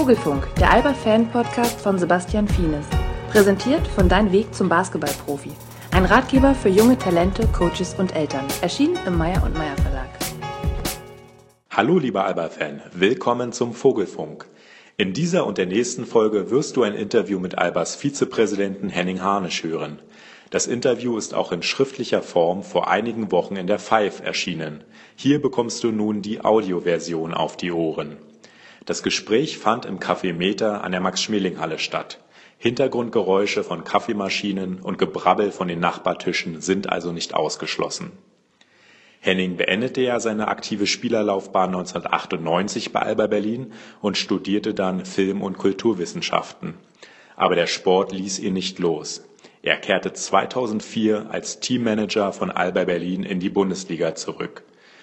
Vogelfunk, der Alba-Fan-Podcast von Sebastian Fienes. Präsentiert von Dein Weg zum Basketballprofi. Ein Ratgeber für junge Talente, Coaches und Eltern. Erschienen im Meyer und Meyer Verlag. Hallo, lieber Alba-Fan. Willkommen zum Vogelfunk. In dieser und der nächsten Folge wirst du ein Interview mit Albas Vizepräsidenten Henning Harnisch hören. Das Interview ist auch in schriftlicher Form vor einigen Wochen in der Five erschienen. Hier bekommst du nun die Audioversion auf die Ohren. Das Gespräch fand im Café Meter an der Max-Schmeling-Halle statt. Hintergrundgeräusche von Kaffeemaschinen und Gebrabbel von den Nachbartischen sind also nicht ausgeschlossen. Henning beendete ja seine aktive Spielerlaufbahn 1998 bei Alba Berlin und studierte dann Film- und Kulturwissenschaften. Aber der Sport ließ ihn nicht los. Er kehrte 2004 als Teammanager von Alba Berlin in die Bundesliga zurück.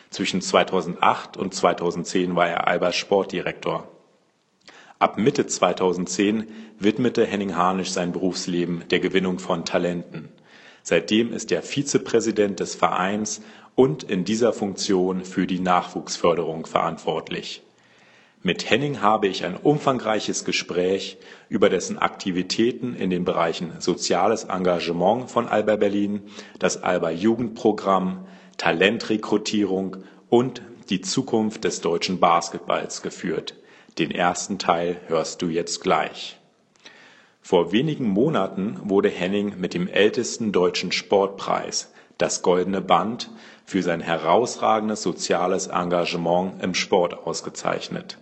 Zwischen 2008 und 2010 war er Albers Sportdirektor. Ab Mitte 2010 widmete Henning Harnisch sein Berufsleben der Gewinnung von Talenten. Seitdem ist er Vizepräsident des Vereins und in dieser Funktion für die Nachwuchsförderung verantwortlich. Mit Henning habe ich ein umfangreiches Gespräch über dessen Aktivitäten in den Bereichen soziales Engagement von Alba Berlin, das Alba Jugendprogramm, Talentrekrutierung und die Zukunft des deutschen Basketballs geführt. Den ersten Teil hörst du jetzt gleich. Vor wenigen Monaten wurde Henning mit dem ältesten deutschen Sportpreis, das Goldene Band, für sein herausragendes soziales Engagement im Sport ausgezeichnet.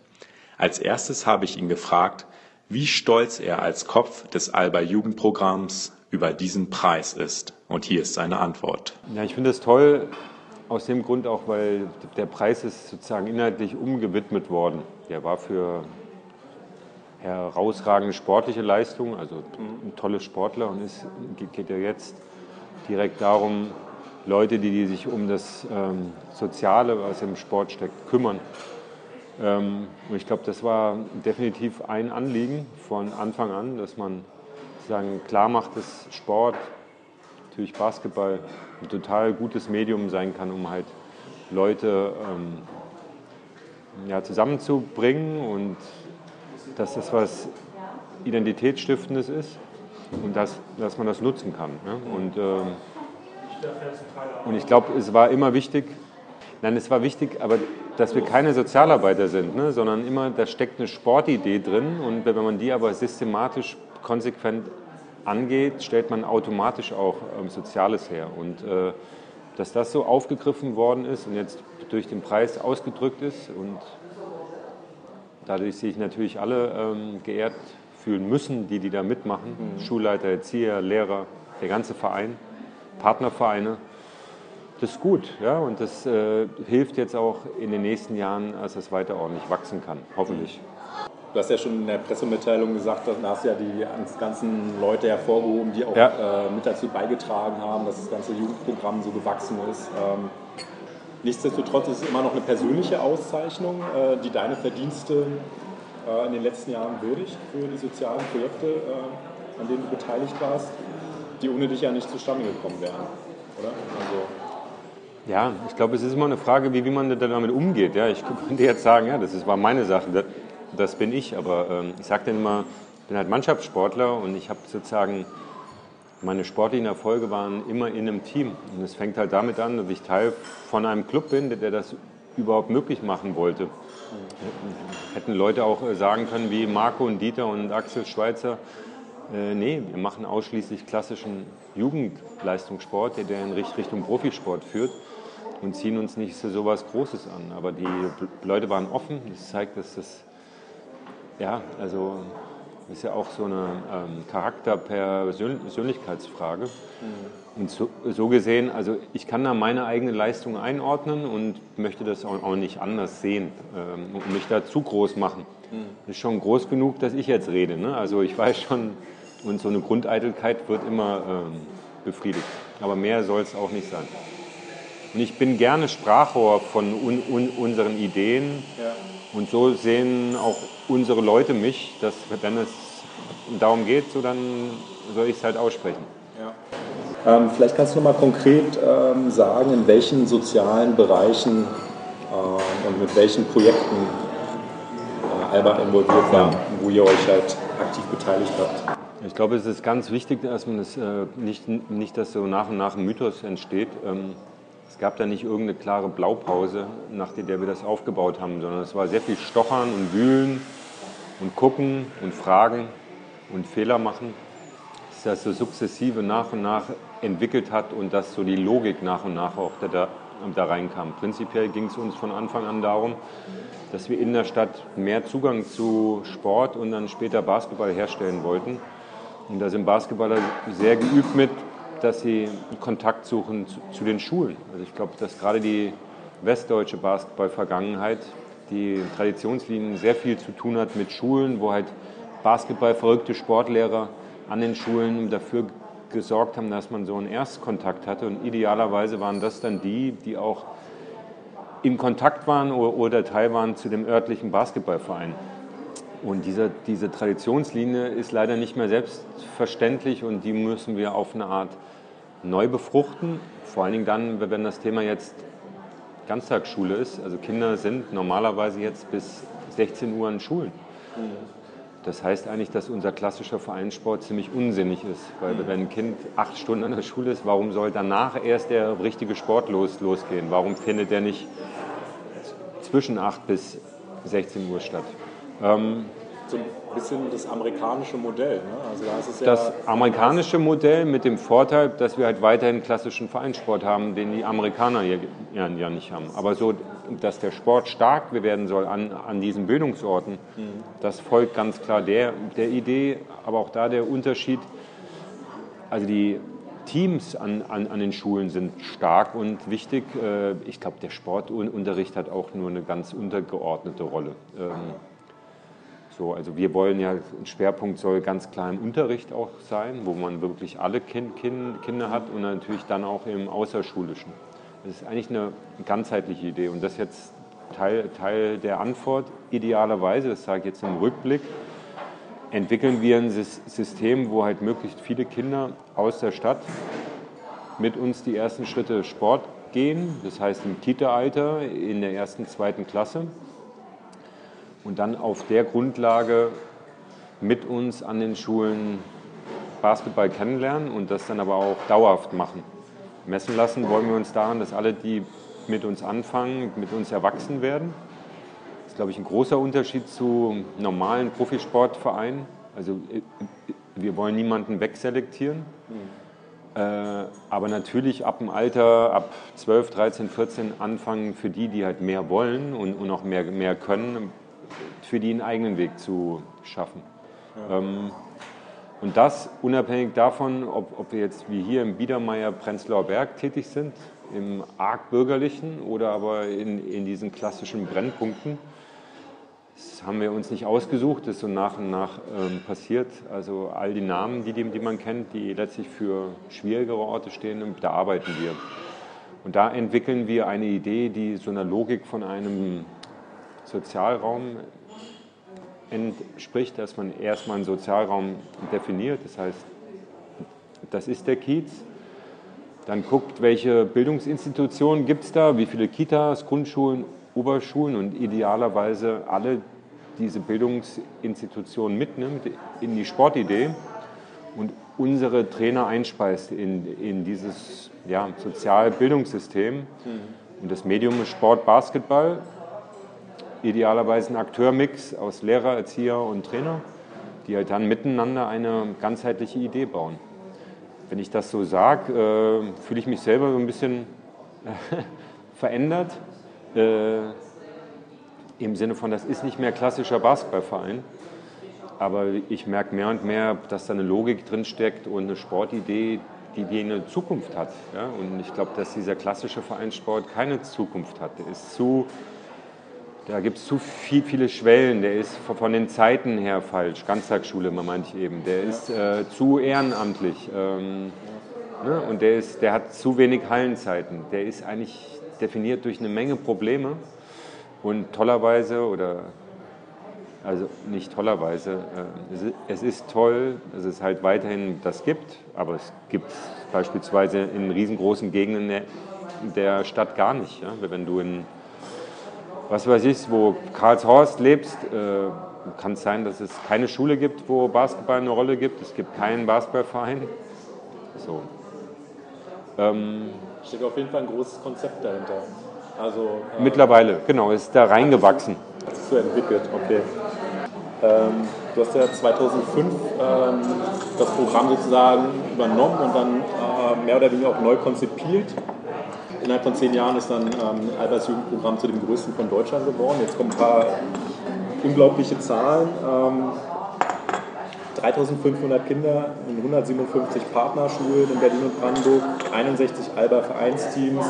Als erstes habe ich ihn gefragt, wie stolz er als Kopf des Alba Jugendprogramms über diesen Preis ist. Und hier ist seine Antwort. Ja, ich finde es toll, aus dem Grund auch, weil der Preis ist sozusagen inhaltlich umgewidmet worden. Der war für herausragende sportliche Leistungen, also ein tolle Sportler und es geht ja jetzt direkt darum, Leute, die, die sich um das ähm, Soziale, was im Sport steckt, kümmern. Ähm, und ich glaube, das war definitiv ein Anliegen von Anfang an, dass man sagen, klar macht, dass Sport, natürlich Basketball, ein total gutes Medium sein kann, um halt Leute ähm, ja, zusammenzubringen und dass das was Identitätsstiftendes ist und dass, dass man das nutzen kann. Ne? Und, ähm, und ich glaube, es war immer wichtig, nein, es war wichtig, aber dass wir keine Sozialarbeiter sind, ne? sondern immer, da steckt eine Sportidee drin und wenn man die aber systematisch, konsequent angeht, stellt man automatisch auch ähm, Soziales her. Und äh, dass das so aufgegriffen worden ist und jetzt durch den Preis ausgedrückt ist und dadurch sich natürlich alle ähm, geehrt fühlen müssen, die, die da mitmachen. Mhm. Schulleiter, Erzieher, Lehrer, der ganze Verein, Partnervereine. Das ist gut, ja, und das äh, hilft jetzt auch in den nächsten Jahren, dass es weiter ordentlich wachsen kann, hoffentlich. Du hast ja schon in der Pressemitteilung gesagt, da hast du ja die ganzen Leute hervorgehoben, die auch ja. äh, mit dazu beigetragen haben, dass das ganze Jugendprogramm so gewachsen ist. Ähm, nichtsdestotrotz ist es immer noch eine persönliche Auszeichnung, äh, die deine Verdienste äh, in den letzten Jahren würdigt für die sozialen Projekte, äh, an denen du beteiligt warst, die ohne dich ja nicht zustande gekommen wären, oder? Also, ja, ich glaube, es ist immer eine Frage, wie, wie man damit umgeht. Ja, ich könnte jetzt sagen, ja, das ist, war meine Sache, das, bin ich, aber ähm, ich sage dann immer, ich bin halt Mannschaftssportler und ich habe sozusagen, meine sportlichen Erfolge waren immer in einem Team. Und es fängt halt damit an, dass ich Teil von einem Club bin, der, der das überhaupt möglich machen wollte. Hätten Leute auch äh, sagen können, wie Marco und Dieter und Axel Schweizer, äh, nee, wir machen ausschließlich klassischen Jugendleistungssport, der in Richtung Profisport führt und ziehen uns nicht so was Großes an. Aber die Leute waren offen. Das zeigt, dass das, ja, also ist ja auch so eine ähm, Charakter-Persönlichkeitsfrage. Mhm. Und so, so, gesehen, also ich kann da meine eigene Leistung einordnen und möchte das auch, auch nicht anders sehen ähm, und mich da zu groß machen. Mhm. Ist schon groß genug, dass ich jetzt rede. Ne? Also ich weiß schon, und so eine Grundeitelkeit wird immer ähm, befriedigt. Aber mehr soll es auch nicht sein. Und ich bin gerne Sprachrohr von un, un, unseren Ideen. Ja. Und so sehen auch unsere Leute mich, dass wenn es darum geht, so dann soll ich es halt aussprechen. Ja. Ähm, vielleicht kannst du mal konkret ähm, sagen, in welchen sozialen Bereichen äh, und mit welchen Projekten äh, Alba involviert war, wo ihr euch halt aktiv beteiligt habt. Ich glaube, es ist ganz wichtig, dass man das äh, nicht, nicht, dass so nach und nach ein Mythos entsteht. Ähm, es gab da nicht irgendeine klare Blaupause, nach der wir das aufgebaut haben, sondern es war sehr viel Stochern und Wühlen und Gucken und Fragen und Fehler machen. Dass das so sukzessive nach und nach entwickelt hat und dass so die Logik nach und nach auch da, da reinkam. Prinzipiell ging es uns von Anfang an darum, dass wir in der Stadt mehr Zugang zu Sport und dann später Basketball herstellen wollten. Und da sind Basketballer sehr geübt mit, dass sie Kontakt suchen zu, zu den Schulen. Also ich glaube, dass gerade die westdeutsche Basketball-Vergangenheit, die Traditionslinien sehr viel zu tun hat mit Schulen, wo halt Basketball verrückte Sportlehrer an den Schulen dafür gesorgt haben, dass man so einen Erstkontakt hatte. Und idealerweise waren das dann die, die auch in Kontakt waren oder Teil waren zu dem örtlichen Basketballverein. Und diese, diese Traditionslinie ist leider nicht mehr selbstverständlich und die müssen wir auf eine Art neu befruchten. Vor allen Dingen dann, wenn das Thema jetzt Ganztagsschule ist. Also Kinder sind normalerweise jetzt bis 16 Uhr in Schulen. Das heißt eigentlich, dass unser klassischer Vereinssport ziemlich unsinnig ist. Weil wenn ein Kind acht Stunden an der Schule ist, warum soll danach erst der richtige Sport los, losgehen? Warum findet der nicht zwischen 8 bis 16 Uhr statt? Ähm, so ein bisschen das amerikanische Modell. Ne? Also da ist es ja das amerikanische Modell mit dem Vorteil, dass wir halt weiterhin klassischen Vereinssport haben, den die Amerikaner ja, ja nicht haben. Aber so, dass der Sport stark werden soll an, an diesen Bildungsorten, mhm. das folgt ganz klar der, der Idee, aber auch da der Unterschied. Also die Teams an, an, an den Schulen sind stark und wichtig. Äh, ich glaube, der Sportunterricht hat auch nur eine ganz untergeordnete Rolle. Ähm, so, also wir wollen ja, ein Schwerpunkt soll ganz klar im Unterricht auch sein, wo man wirklich alle kind, kind, Kinder hat und natürlich dann auch im Außerschulischen. Das ist eigentlich eine ganzheitliche Idee und das jetzt Teil, Teil der Antwort. Idealerweise, das sage ich jetzt im Rückblick, entwickeln wir ein System, wo halt möglichst viele Kinder aus der Stadt mit uns die ersten Schritte Sport gehen, das heißt im Kita-Alter in der ersten, zweiten Klasse und dann auf der Grundlage mit uns an den Schulen Basketball kennenlernen und das dann aber auch dauerhaft machen. Messen lassen wollen wir uns daran, dass alle, die mit uns anfangen, mit uns erwachsen werden. Das ist, glaube ich, ein großer Unterschied zu normalen Profisportvereinen. Also äh, wir wollen niemanden wegselektieren. Mhm. Äh, aber natürlich ab dem Alter, ab 12, 13, 14 anfangen für die, die halt mehr wollen und, und auch mehr, mehr können, für die einen eigenen Weg zu schaffen. Ja. Ähm, und das unabhängig davon, ob, ob wir jetzt wie hier im Biedermeier-Prenzlauer Berg tätig sind, im arg bürgerlichen oder aber in, in diesen klassischen Brennpunkten. Das haben wir uns nicht ausgesucht, das ist so nach und nach ähm, passiert. Also all die Namen, die, die man kennt, die letztlich für schwierigere Orte stehen, da arbeiten wir. Und da entwickeln wir eine Idee, die so einer Logik von einem Sozialraum entspricht, dass man erstmal einen Sozialraum definiert. Das heißt, das ist der Kiez. Dann guckt, welche Bildungsinstitutionen gibt es da, wie viele Kitas, Grundschulen, Oberschulen und idealerweise alle diese Bildungsinstitutionen mitnimmt in die Sportidee und unsere Trainer einspeist in, in dieses ja, Sozialbildungssystem. Mhm. Und das Medium ist Sport, Basketball idealerweise ein Akteurmix aus Lehrer, Erzieher und Trainer, die halt dann miteinander eine ganzheitliche Idee bauen. Wenn ich das so sage, äh, fühle ich mich selber so ein bisschen verändert. Äh, Im Sinne von, das ist nicht mehr klassischer Basketballverein. Aber ich merke mehr und mehr, dass da eine Logik drin steckt und eine Sportidee, die, die eine Zukunft hat. Ja? Und ich glaube, dass dieser klassische Vereinssport keine Zukunft hat. Der ist zu da gibt es zu viel, viele Schwellen. Der ist von den Zeiten her falsch. Ganztagsschule, man ich eben. Der ist äh, zu ehrenamtlich. Ähm, ne? Und der, ist, der hat zu wenig Hallenzeiten. Der ist eigentlich definiert durch eine Menge Probleme. Und tollerweise, oder also nicht tollerweise, äh, es ist toll, dass es halt weiterhin das gibt. Aber es gibt beispielsweise in riesengroßen Gegenden der Stadt gar nicht. Wenn du in was weiß ich, wo Karlshorst lebst, äh, kann es sein, dass es keine Schule gibt, wo Basketball eine Rolle gibt. Es gibt keinen Basketballverein. So. Ähm, Steht auf jeden Fall ein großes Konzept dahinter. Also, äh, Mittlerweile, genau, ist da reingewachsen. Hat sich so entwickelt, okay. Ähm, du hast ja 2005 ähm, das Programm sozusagen übernommen und dann äh, mehr oder weniger auch neu konzipiert. Innerhalb von zehn Jahren ist dann ähm, Alberts Jugendprogramm zu dem größten von Deutschland geworden. Jetzt kommen ein paar unglaubliche Zahlen. 3500 ähm, Kinder in 157 Partnerschulen in Berlin und Brandenburg, 61 Alba-Vereinsteams,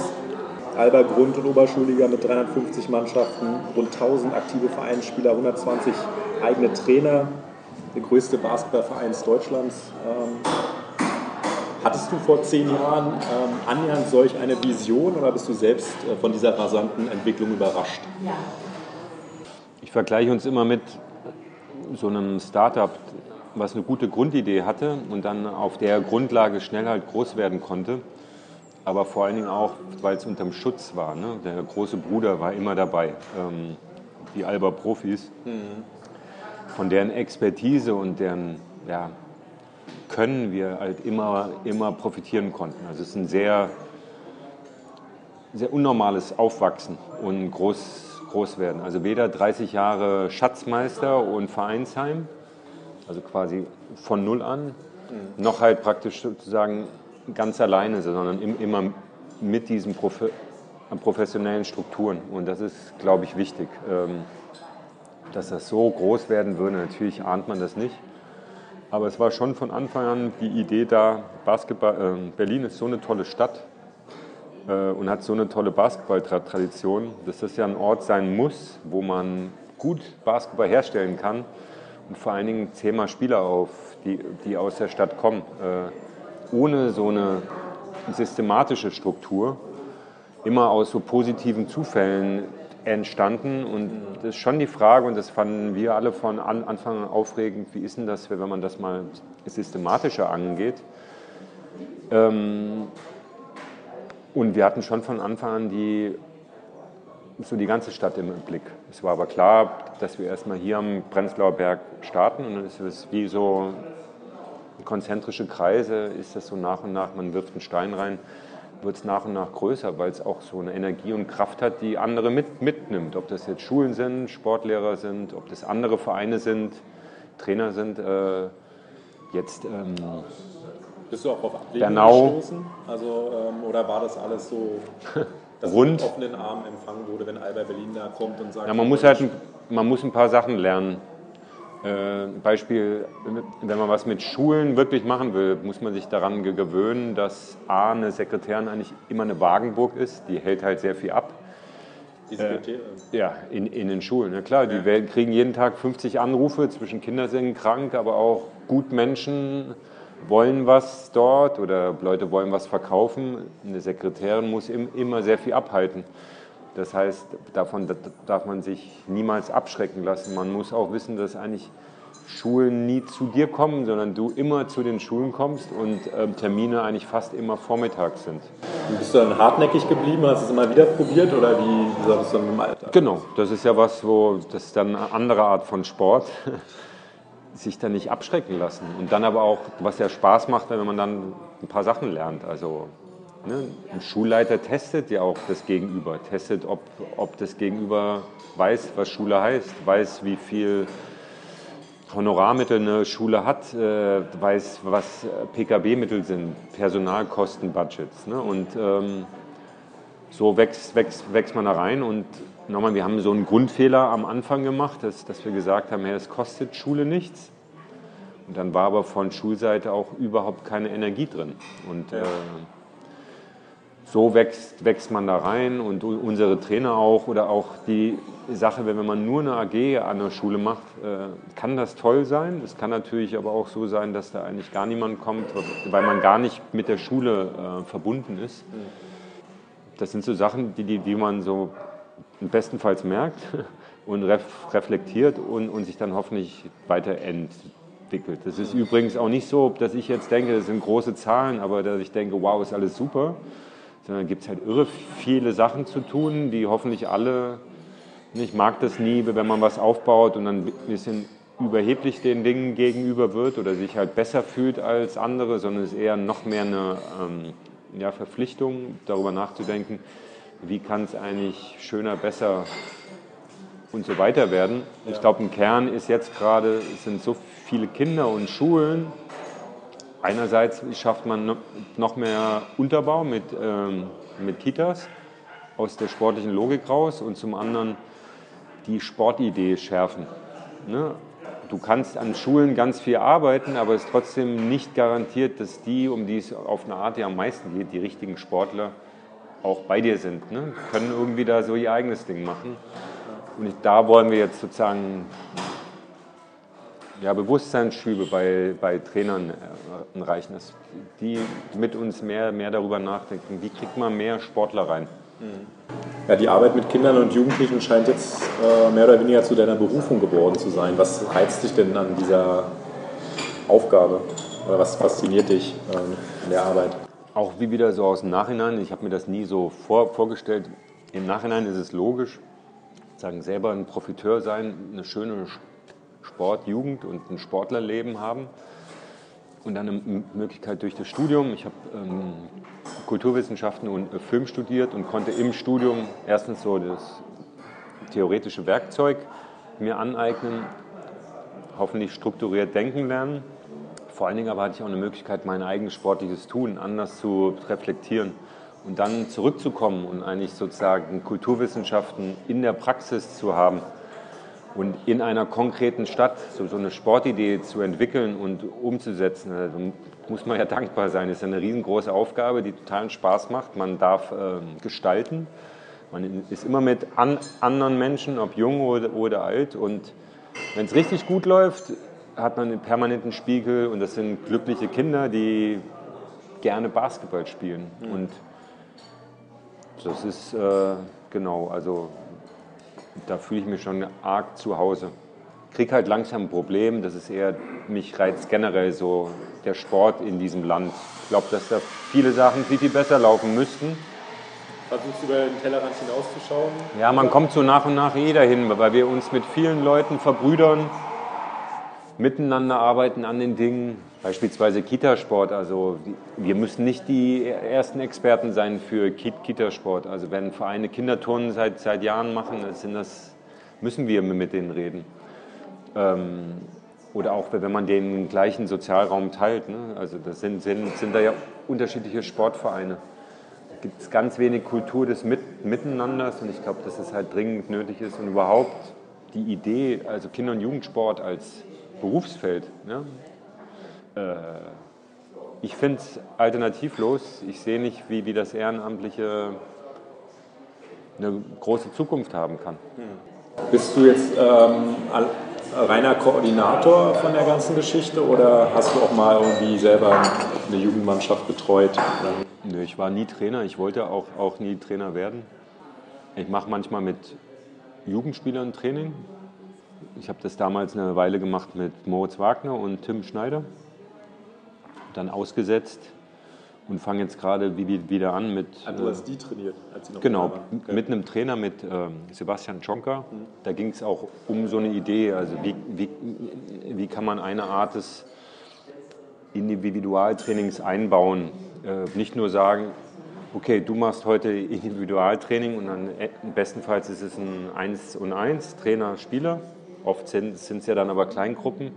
Alba Grund- und Oberschulliga mit 350 Mannschaften, rund 1000 aktive Vereinsspieler, 120 eigene Trainer, der größte Basketballverein Deutschlands. Ähm, hattest du vor zehn Jahren ähm, annähernd solch eine Vision oder bist du selbst äh, von dieser rasanten Entwicklung überrascht? Ich vergleiche uns immer mit so einem Startup, was eine gute Grundidee hatte und dann auf der Grundlage schnell halt groß werden konnte aber vor allen Dingen auch, weil es unterm Schutz war. Ne? Der große Bruder war immer dabei, ähm, die Alba Profis, mhm. von deren Expertise und deren ja, Können wir halt immer, immer profitieren konnten. Also es ist ein sehr, sehr unnormales Aufwachsen und groß, groß werden. Also weder 30 Jahre Schatzmeister und Vereinsheim, also quasi von null an, mhm. noch halt praktisch sozusagen ganz alleine, sondern immer mit diesen professionellen Strukturen. Und das ist, glaube ich, wichtig. Ähm, dass das so groß werden würde, natürlich ahnt man das nicht. Aber es war schon von Anfang an die Idee da, Basketball, äh, Berlin ist so eine tolle Stadt äh, und hat so eine tolle Basketballtradition, dass das ja ein Ort sein muss, wo man gut Basketball herstellen kann und vor allen Dingen zehnmal Spieler auf, die, die aus der Stadt kommen. Äh, ohne so eine systematische Struktur immer aus so positiven Zufällen entstanden. Und das ist schon die Frage, und das fanden wir alle von Anfang an aufregend, wie ist denn das, wenn man das mal systematischer angeht. Ähm, und wir hatten schon von Anfang an die, so die ganze Stadt im Blick. Es war aber klar, dass wir erstmal hier am Prenzlauer Berg starten und dann ist es wie so konzentrische Kreise ist das so nach und nach, man wirft einen Stein rein, wird es nach und nach größer, weil es auch so eine Energie und Kraft hat, die andere mit, mitnimmt. Ob das jetzt Schulen sind, Sportlehrer sind, ob das andere Vereine sind, Trainer sind. Äh, jetzt ähm, bist du auch auf Ablehnung gestoßen? Also, ähm, oder war das alles so, dass Rund. mit offenen Armen empfangen wurde, wenn Albert Berlin da kommt und sagt... Ja, man muss halt ein, man muss ein paar Sachen lernen. Äh, Beispiel, wenn man was mit Schulen wirklich machen will, muss man sich daran gewöhnen, dass A, eine Sekretärin eigentlich immer eine Wagenburg ist, die hält halt sehr viel ab. Die Sekretärin? Äh, ja, in, in den Schulen. Ja, klar, die ja. kriegen jeden Tag 50 Anrufe zwischen Kinder sind krank, aber auch Gutmenschen wollen was dort oder Leute wollen was verkaufen. Eine Sekretärin muss im, immer sehr viel abhalten. Das heißt, davon darf man sich niemals abschrecken lassen. Man muss auch wissen, dass eigentlich Schulen nie zu dir kommen, sondern du immer zu den Schulen kommst und ähm, Termine eigentlich fast immer vormittags sind. bist du dann hartnäckig geblieben? Hast du es immer wieder probiert oder wie, war das dann im Alltag? Genau, das ist ja was, wo das ist dann eine andere Art von Sport, sich dann nicht abschrecken lassen. Und dann aber auch, was ja Spaß macht, wenn man dann ein paar Sachen lernt. Also Ne? Ein Schulleiter testet ja auch das Gegenüber, testet, ob, ob das Gegenüber weiß, was Schule heißt, weiß, wie viel Honorarmittel eine Schule hat, äh, weiß, was PKB-Mittel sind, Personalkosten-Budgets. Ne? Und ähm, so wächst, wächst, wächst man da rein. Und nochmal, wir haben so einen Grundfehler am Anfang gemacht, dass, dass wir gesagt haben, ja, es kostet Schule nichts. Und dann war aber von Schulseite auch überhaupt keine Energie drin. Und ja. äh, so wächst, wächst man da rein und unsere Trainer auch oder auch die Sache, wenn man nur eine AG an der Schule macht, äh, kann das toll sein. Es kann natürlich aber auch so sein, dass da eigentlich gar niemand kommt, weil man gar nicht mit der Schule äh, verbunden ist. Das sind so Sachen, die, die, die man so bestenfalls merkt und ref, reflektiert und, und sich dann hoffentlich weiterentwickelt. Das ist übrigens auch nicht so, dass ich jetzt denke, das sind große Zahlen, aber dass ich denke, wow, ist alles super sondern gibt es halt irre viele Sachen zu tun, die hoffentlich alle Ich mag das nie, wenn man was aufbaut und dann ein bisschen überheblich den Dingen gegenüber wird oder sich halt besser fühlt als andere, sondern es ist eher noch mehr eine ähm, ja, Verpflichtung, darüber nachzudenken, wie kann es eigentlich schöner, besser und so weiter werden. Ich glaube, im Kern ist jetzt gerade, es sind so viele Kinder und Schulen. Einerseits schafft man noch mehr Unterbau mit, ähm, mit Kitas aus der sportlichen Logik raus und zum anderen die Sportidee schärfen. Ne? Du kannst an Schulen ganz viel arbeiten, aber es ist trotzdem nicht garantiert, dass die, um die es auf eine Art ja am meisten geht, die richtigen Sportler auch bei dir sind. Ne? Können irgendwie da so ihr eigenes Ding machen. Und da wollen wir jetzt sozusagen ja, Bewusstseinsschübe bei, bei Trainern erreichen, dass die mit uns mehr, mehr darüber nachdenken, wie kriegt man mehr Sportler rein. Ja, die Arbeit mit Kindern und Jugendlichen scheint jetzt äh, mehr oder weniger zu deiner Berufung geworden zu sein. Was reizt dich denn an dieser Aufgabe? Oder was fasziniert dich äh, in der Arbeit? Auch wie wieder so aus dem Nachhinein, ich habe mir das nie so vor, vorgestellt. Im Nachhinein ist es logisch, sagen selber ein Profiteur sein, eine schöne Sport, Jugend und ein Sportlerleben haben und dann eine Möglichkeit durch das Studium. Ich habe ähm, Kulturwissenschaften und äh, Film studiert und konnte im Studium erstens so das theoretische Werkzeug mir aneignen, hoffentlich strukturiert denken lernen. Vor allen Dingen aber hatte ich auch eine Möglichkeit, mein eigenes sportliches Tun anders zu reflektieren und dann zurückzukommen und eigentlich sozusagen Kulturwissenschaften in der Praxis zu haben und in einer konkreten Stadt so, so eine Sportidee zu entwickeln und umzusetzen, also muss man ja dankbar sein. Das ist eine riesengroße Aufgabe, die totalen Spaß macht. Man darf äh, gestalten. Man ist immer mit an, anderen Menschen, ob jung oder, oder alt. Und wenn es richtig gut läuft, hat man einen permanenten Spiegel und das sind glückliche Kinder, die gerne Basketball spielen. Mhm. Und das ist äh, genau, also da fühle ich mich schon arg zu Hause. Krieg halt langsam ein Problem, das ist eher, mich reizt generell so der Sport in diesem Land. Ich glaube, dass da viele Sachen viel, viel besser laufen müssten. Versuchst du über den Tellerrand hinauszuschauen? Ja, man kommt so nach und nach eh dahin, weil wir uns mit vielen Leuten verbrüdern, miteinander arbeiten an den Dingen. Beispielsweise Kitasport. Also wir müssen nicht die ersten Experten sein für Kitasport. Also wenn Vereine Kinderturnen seit, seit Jahren machen, sind das, müssen wir mit denen reden. Ähm, oder auch wenn man den gleichen Sozialraum teilt. Ne? Also das sind, sind, sind da ja unterschiedliche Sportvereine. Da gibt es ganz wenig Kultur des mit Miteinanders und ich glaube, dass es halt dringend nötig ist und überhaupt die Idee, also Kinder- und Jugendsport als Berufsfeld, ne? Äh, ich finde es alternativlos. Ich sehe nicht, wie, wie das Ehrenamtliche eine große Zukunft haben kann. Bist du jetzt ähm, reiner Koordinator von der ganzen Geschichte oder hast du auch mal irgendwie selber eine Jugendmannschaft betreut? Nö, ich war nie Trainer. Ich wollte auch, auch nie Trainer werden. Ich mache manchmal mit Jugendspielern Training. Ich habe das damals eine Weile gemacht mit Moritz Wagner und Tim Schneider dann ausgesetzt und fange jetzt gerade wieder an mit. Ah, du hast die trainiert, als sie noch Genau, okay. mit einem Trainer, mit äh, Sebastian Czonka. Mhm. Da ging es auch um so eine Idee, also wie, wie, wie kann man eine Art des Individualtrainings einbauen. Äh, nicht nur sagen, okay, du machst heute Individualtraining und dann äh, bestenfalls ist es ein 1 und 1, Trainer, Spieler. Oft sind es ja dann aber Kleingruppen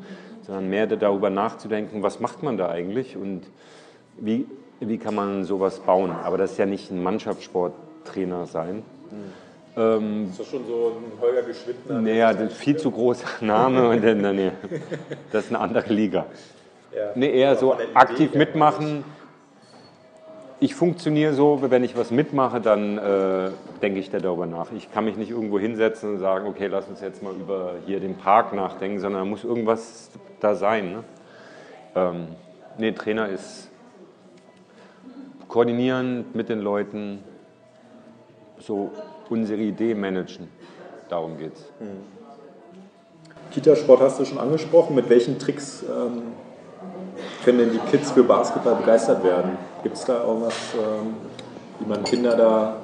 sondern mehr darüber nachzudenken, was macht man da eigentlich und wie, wie kann man sowas bauen. Aber das ist ja nicht ein Mannschaftssporttrainer sein. Mhm. Ähm, ist das schon so ein Holger Geschwindner? Naja, das ist viel zu großer Name und dann, nee, das ist eine andere Liga. Ja. Nee, eher so aktiv mitmachen ich funktioniere so, wenn ich was mitmache, dann äh, denke ich da darüber nach. Ich kann mich nicht irgendwo hinsetzen und sagen, okay, lass uns jetzt mal über hier den Park nachdenken, sondern da muss irgendwas da sein. Ne? Ähm, nee, Trainer ist koordinieren mit den Leuten, so unsere Idee managen. Darum geht's. Mhm. Kitasport hast du schon angesprochen. Mit welchen Tricks ähm, können denn die Kids für Basketball begeistert werden? Gibt es da irgendwas, ähm, wie man Kinder da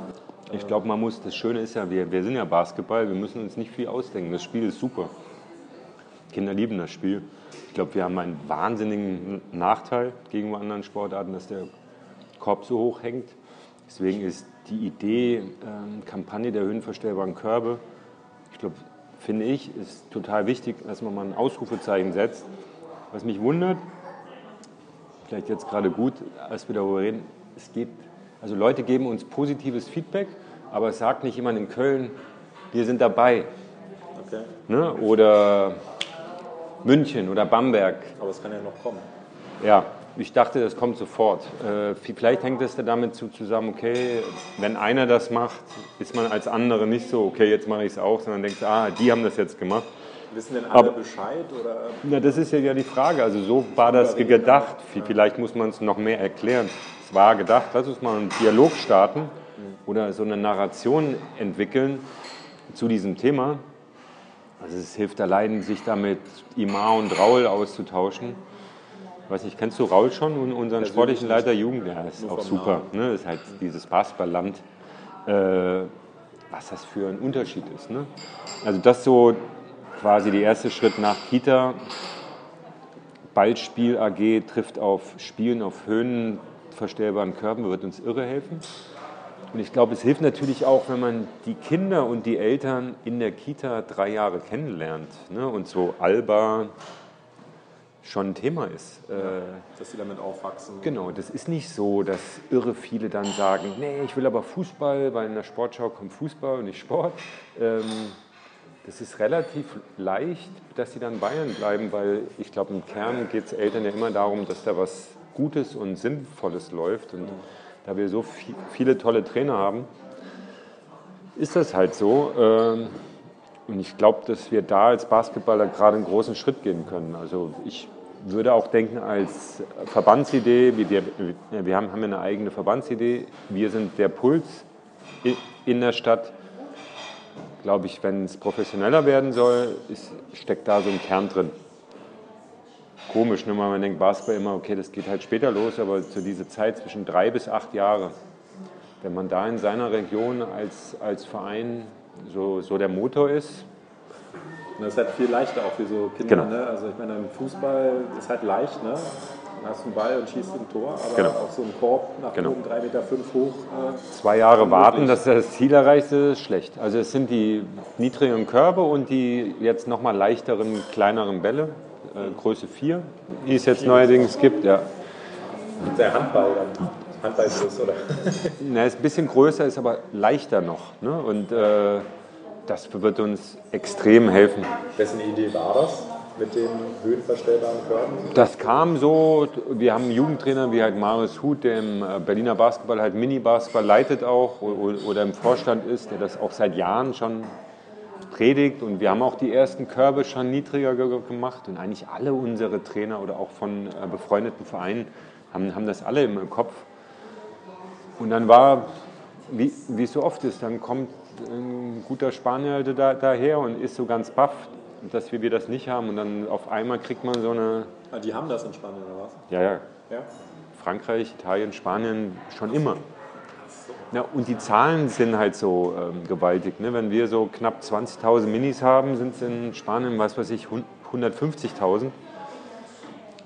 Ich glaube, man muss, das Schöne ist ja, wir, wir sind ja Basketball, wir müssen uns nicht viel ausdenken. Das Spiel ist super. Kinder lieben das Spiel. Ich glaube, wir haben einen wahnsinnigen Nachteil gegenüber anderen Sportarten, dass der Korb so hoch hängt. Deswegen ist die Idee, ähm, Kampagne der höhenverstellbaren Körbe, ich glaube, finde ich, ist total wichtig, dass man mal ein Ausrufezeichen setzt. Was mich wundert, vielleicht jetzt gerade gut, als wir darüber reden, es geht, also Leute geben uns positives Feedback, aber es sagt nicht jemand in Köln, wir sind dabei. Okay. Ne? Oder München oder Bamberg. Aber es kann ja noch kommen. Ja, ich dachte, das kommt sofort. Äh, vielleicht hängt es damit zusammen, okay, wenn einer das macht, ist man als andere nicht so, okay, jetzt mache ich es auch, sondern denkt, ah, die haben das jetzt gemacht. Wissen denn alle Aber, Bescheid? Oder? Na, das ist ja die Frage. Also so war das gedacht. Vielleicht muss man es noch mehr erklären. Es war gedacht, lass uns mal einen Dialog starten oder so eine Narration entwickeln zu diesem Thema. Also es hilft allein, sich damit Imar und Raul auszutauschen. Weiß nicht, kennst du Raul schon, unseren sportlichen Leiter Jugend? Ja, ist auch super. Ne? Ist halt dieses Basketballland, äh, was das für ein Unterschied ist. Ne? Also das so quasi der erste Schritt nach Kita. Ballspiel AG trifft auf Spielen auf höhenverstellbaren Körben, wird uns irre helfen. Und ich glaube, es hilft natürlich auch, wenn man die Kinder und die Eltern in der Kita drei Jahre kennenlernt ne? und so Alba schon ein Thema ist. Ja, dass sie damit aufwachsen. Genau, das ist nicht so, dass irre viele dann sagen, nee, ich will aber Fußball, weil in der Sportschau kommt Fußball und nicht Sport. Ähm, das ist relativ leicht, dass sie dann Bayern bleiben, weil ich glaube, im Kern geht es Eltern ja immer darum, dass da was Gutes und Sinnvolles läuft. Und da wir so viele tolle Trainer haben, ist das halt so. Ähm, und ich glaube, dass wir da als Basketballer gerade einen großen Schritt gehen können. Also ich würde auch denken, als Verbandsidee, wir haben, eine eigene Verbandsidee, wir sind der Puls in der Stadt. Glaube ich, wenn es professioneller werden soll, ist, steckt da so ein Kern drin komisch, ne? man denkt Basketball immer, okay, das geht halt später los, aber zu dieser Zeit zwischen drei bis acht Jahre, wenn man da in seiner Region als, als Verein so, so der Motor ist. das ist halt viel leichter auch für so Kinder. Genau. Ne? Also ich meine, im Fußball ist halt leicht, ne? Hast du einen Ball und schießt ein Tor, aber genau. auch so ein Korb nach genau. oben 3,5 Meter fünf hoch. Äh, Zwei Jahre warten, dass das Ziel erreicht ist, ist schlecht. Also es sind die niedrigen Körbe und die jetzt nochmal leichteren, kleineren Bälle äh, Größe 4, die es jetzt neuerdings gibt. Ja. Der Handball dann. Handball ist das, oder? Na, ist ein bisschen größer, ist aber leichter noch. Ne? Und äh, das wird uns extrem helfen. Wessen Idee war das? Mit den höhenverstellbaren Körben? Das kam so, wir haben einen Jugendtrainer wie halt Marius Huth, der im äh, Berliner Basketball halt Mini-Basketball leitet auch oder im Vorstand ist, der das auch seit Jahren schon predigt und wir haben auch die ersten Körbe schon niedriger gemacht und eigentlich alle unsere Trainer oder auch von äh, befreundeten Vereinen haben, haben das alle im Kopf. Und dann war, wie, wie es so oft ist, dann kommt ein guter Spanier da, daher und ist so ganz baff, dass wir, wir das nicht haben und dann auf einmal kriegt man so eine... Ah, die haben das in Spanien oder was? Ja, ja. ja? Frankreich, Italien, Spanien schon immer. Ja, und die Zahlen sind halt so ähm, gewaltig. Ne? Wenn wir so knapp 20.000 Minis haben, sind es in Spanien, was weiß ich, 150.000.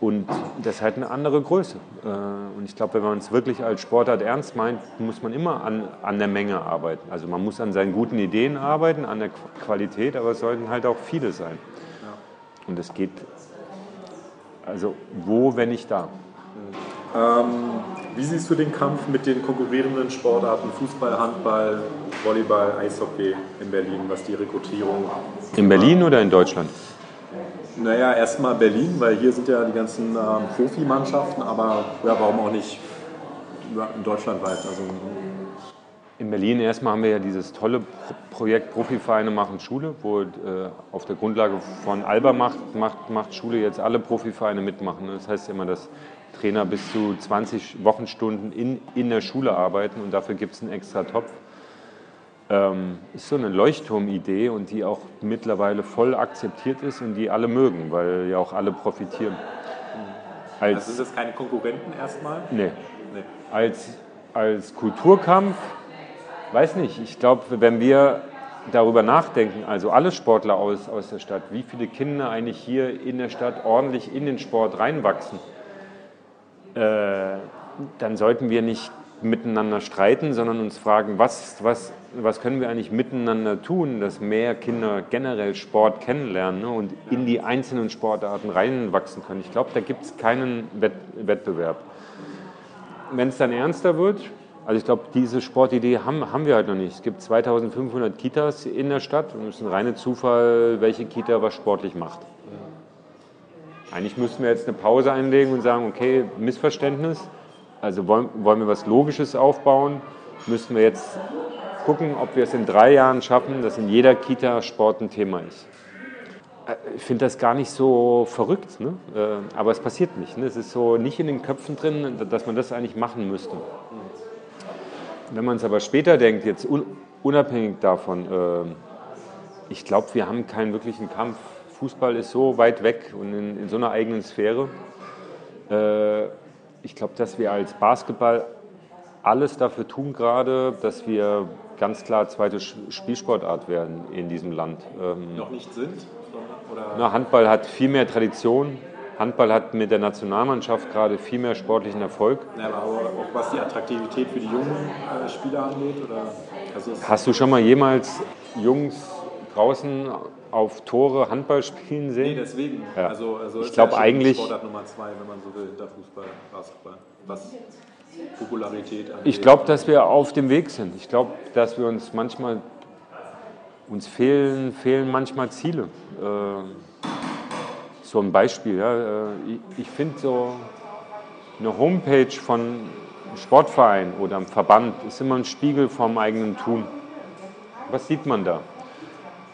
Und das ist halt eine andere Größe. Äh, und ich glaube, wenn man es wirklich als Sportart ernst meint, muss man immer an, an der Menge arbeiten. Also man muss an seinen guten Ideen arbeiten, an der Qualität, aber es sollten halt auch viele sein. Und es geht, also wo, wenn nicht da. Ähm, wie siehst du den Kampf mit den konkurrierenden Sportarten Fußball, Handball, Volleyball, Eishockey in Berlin, was die Rekrutierung. In Berlin oder in Deutschland? Naja, erstmal Berlin, weil hier sind ja die ganzen ähm, Profimannschaften, aber ja, warum auch nicht in Deutschland weit? Also, in Berlin erstmal haben wir ja dieses tolle Projekt Profivereine machen Schule, wo äh, auf der Grundlage von Alba macht, macht, macht Schule jetzt alle Profivereine mitmachen. Das heißt immer, dass Trainer bis zu 20 Wochenstunden in, in der Schule arbeiten und dafür gibt es einen extra Topf. Ähm, ist so eine Leuchtturmidee und die auch mittlerweile voll akzeptiert ist und die alle mögen, weil ja auch alle profitieren. Als, also sind das keine Konkurrenten erstmal? Nee. nee. Als, als Kulturkampf weiß nicht. Ich glaube, wenn wir darüber nachdenken, also alle Sportler aus, aus der Stadt, wie viele Kinder eigentlich hier in der Stadt ordentlich in den Sport reinwachsen, äh, dann sollten wir nicht miteinander streiten, sondern uns fragen, was, was, was können wir eigentlich miteinander tun, dass mehr Kinder generell Sport kennenlernen ne, und in die einzelnen Sportarten reinwachsen können. Ich glaube, da gibt es keinen Wett Wettbewerb. Wenn es dann ernster wird, also ich glaube, diese Sportidee haben, haben wir halt noch nicht. Es gibt 2500 Kitas in der Stadt und es ist ein reiner Zufall, welche Kita was sportlich macht. Eigentlich müssten wir jetzt eine Pause einlegen und sagen, okay, Missverständnis, also wollen, wollen wir was Logisches aufbauen, müssten wir jetzt gucken, ob wir es in drei Jahren schaffen, dass in jeder Kita Sport ein Thema ist. Äh, ich finde das gar nicht so verrückt, ne? Äh, aber es passiert nicht. Ne? Es ist so nicht in den Köpfen drin, dass man das eigentlich machen müsste. Wenn man es aber später denkt, jetzt unabhängig davon, äh, ich glaube, wir haben keinen wirklichen Kampf. Fußball ist so weit weg und in, in so einer eigenen Sphäre ich glaube, dass wir als Basketball alles dafür tun gerade, dass wir ganz klar zweite Spielsportart werden in diesem Land. Ähm, Noch nicht sind? Oder? Na, Handball hat viel mehr Tradition. Handball hat mit der Nationalmannschaft gerade viel mehr sportlichen Erfolg. Ja, aber auch was die Attraktivität für die jungen äh, Spieler angeht? Oder? Also Hast du schon mal jemals Jungs draußen auf Tore Handball spielen sehen? Nee, deswegen. Ja. Also, also ich glaube eigentlich. Sportart Nummer zwei, wenn man so will, hinter Fußball, Basketball. Was Popularität angeht. Ich glaube, dass wir auf dem Weg sind. Ich glaube, dass wir uns manchmal. Uns fehlen, fehlen manchmal Ziele. Äh, so ein Beispiel. Ja. Äh, ich, ich finde so eine Homepage von Sportverein oder einem Verband ist immer ein Spiegel vom eigenen Tun. Was sieht man da?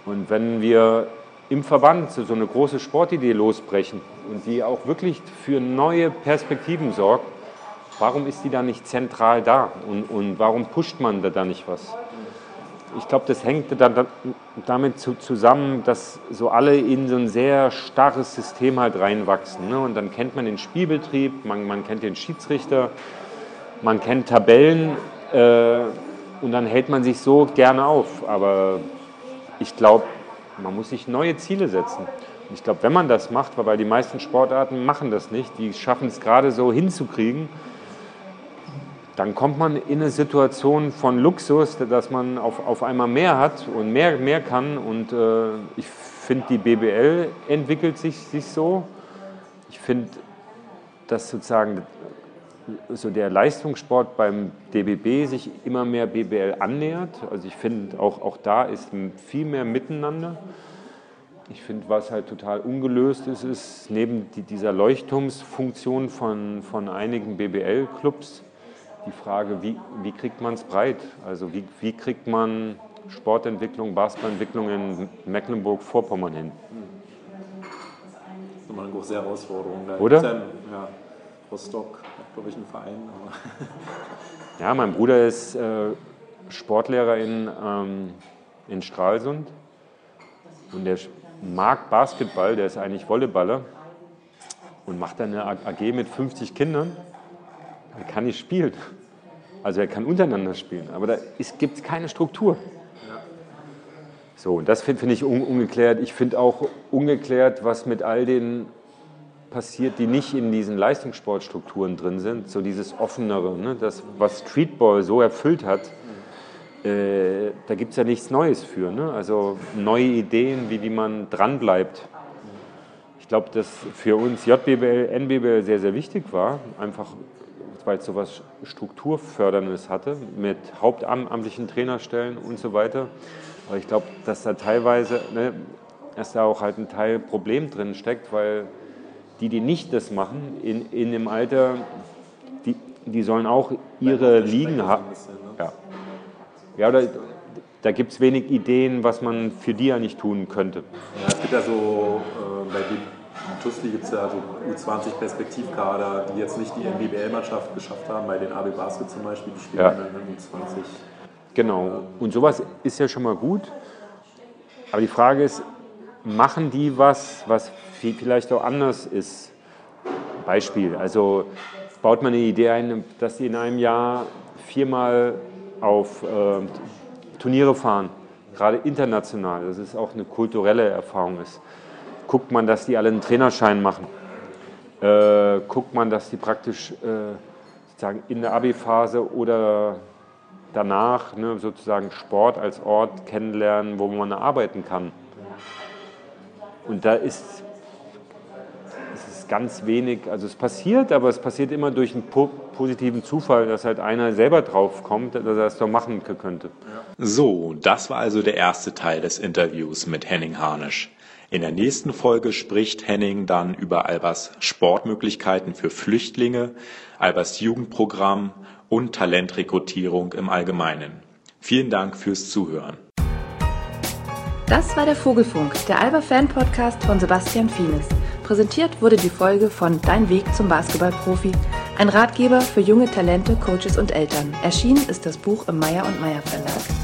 Und wenn wir im Verband so eine große Sportidee losbrechen und die auch wirklich für neue Perspektiven sorgt, warum ist die da nicht zentral da und, und warum pusht man da, da nicht was? Ich glaube, das hängt da, damit zusammen, dass so alle in so ein sehr starres System halt reinwachsen. Ne? Und dann kennt man den Spielbetrieb, man, man kennt den Schiedsrichter, man kennt Tabellen äh, und dann hält man sich so gerne auf. Aber ich glaube, man muss sich neue Ziele setzen. Ich glaube, wenn man das macht, weil die meisten Sportarten machen das nicht, die schaffen es gerade so hinzukriegen, dann kommt man in eine Situation von Luxus, dass man auf, auf einmal mehr hat und mehr, mehr kann. Und äh, ich finde, die BBL entwickelt sich, sich so. Ich finde, dass sozusagen so der Leistungssport beim DBB sich immer mehr BBL annähert. Also ich finde, auch, auch da ist viel mehr Miteinander. Ich finde, was halt total ungelöst ist, ist neben die, dieser Leuchtturmsfunktion von, von einigen BBL-Clubs die Frage, wie, wie kriegt man es breit? Also wie, wie kriegt man Sportentwicklung, Basketballentwicklung in Mecklenburg-Vorpommern hin? Das ist immer eine große Herausforderung. Da Oder? Ja, Rostock glaube ich, ein Verein. ja, mein Bruder ist äh, Sportlehrer in, ähm, in Stralsund und der mag Basketball, der ist eigentlich Volleyballer und macht dann eine AG mit 50 Kindern. Er kann nicht spielen. Also er kann untereinander spielen, aber da gibt es keine Struktur. So, und das finde find ich un ungeklärt. Ich finde auch ungeklärt, was mit all den passiert, die nicht in diesen Leistungssportstrukturen drin sind, so dieses Offenere, ne? das, was Streetball so erfüllt hat, äh, da gibt es ja nichts Neues für. Ne? Also neue Ideen, wie die man dranbleibt. Ich glaube, dass für uns JBL, NBBL sehr, sehr wichtig war, einfach weil es so etwas Strukturförderndes hatte, mit hauptamtlichen Trainerstellen und so weiter. Aber ich glaube, dass da teilweise, ne, dass da auch halt ein Teil Problem drin steckt, weil die, die nicht das machen, in, in dem Alter, die, die sollen auch ihre Ligen haben. Ne? Ja, ja da, da gibt es wenig Ideen, was man für die ja nicht tun könnte. Ja, es gibt ja so, äh, bei TUSLI gibt es ja so U20-Perspektivkader, die jetzt nicht die NBBL-Mannschaft geschafft haben, bei den AB Basket zum Beispiel, die spielen ja. in U20. Genau, und sowas ist ja schon mal gut. Aber die Frage ist, machen die was, was vielleicht auch anders ist. Beispiel, also baut man eine Idee ein, dass sie in einem Jahr viermal auf äh, Turniere fahren, gerade international, dass es auch eine kulturelle Erfahrung ist. Guckt man, dass die alle einen Trainerschein machen. Äh, guckt man, dass die praktisch äh, sozusagen in der Abi-Phase oder danach ne, sozusagen Sport als Ort kennenlernen, wo man arbeiten kann. Und da ist es ganz wenig, also es passiert, aber es passiert immer durch einen positiven Zufall, dass halt einer selber drauf kommt, dass er das doch machen könnte. So, das war also der erste Teil des Interviews mit Henning Harnisch. In der nächsten Folge spricht Henning dann über Albers Sportmöglichkeiten für Flüchtlinge, Albers Jugendprogramm und Talentrekrutierung im Allgemeinen. Vielen Dank fürs Zuhören. Das war der Vogelfunk, der Alba Fan Podcast von Sebastian Fienes. Präsentiert wurde die Folge von Dein Weg zum Basketballprofi, ein Ratgeber für junge Talente, Coaches und Eltern. Erschienen ist das Buch im Meyer und Meyer Verlag.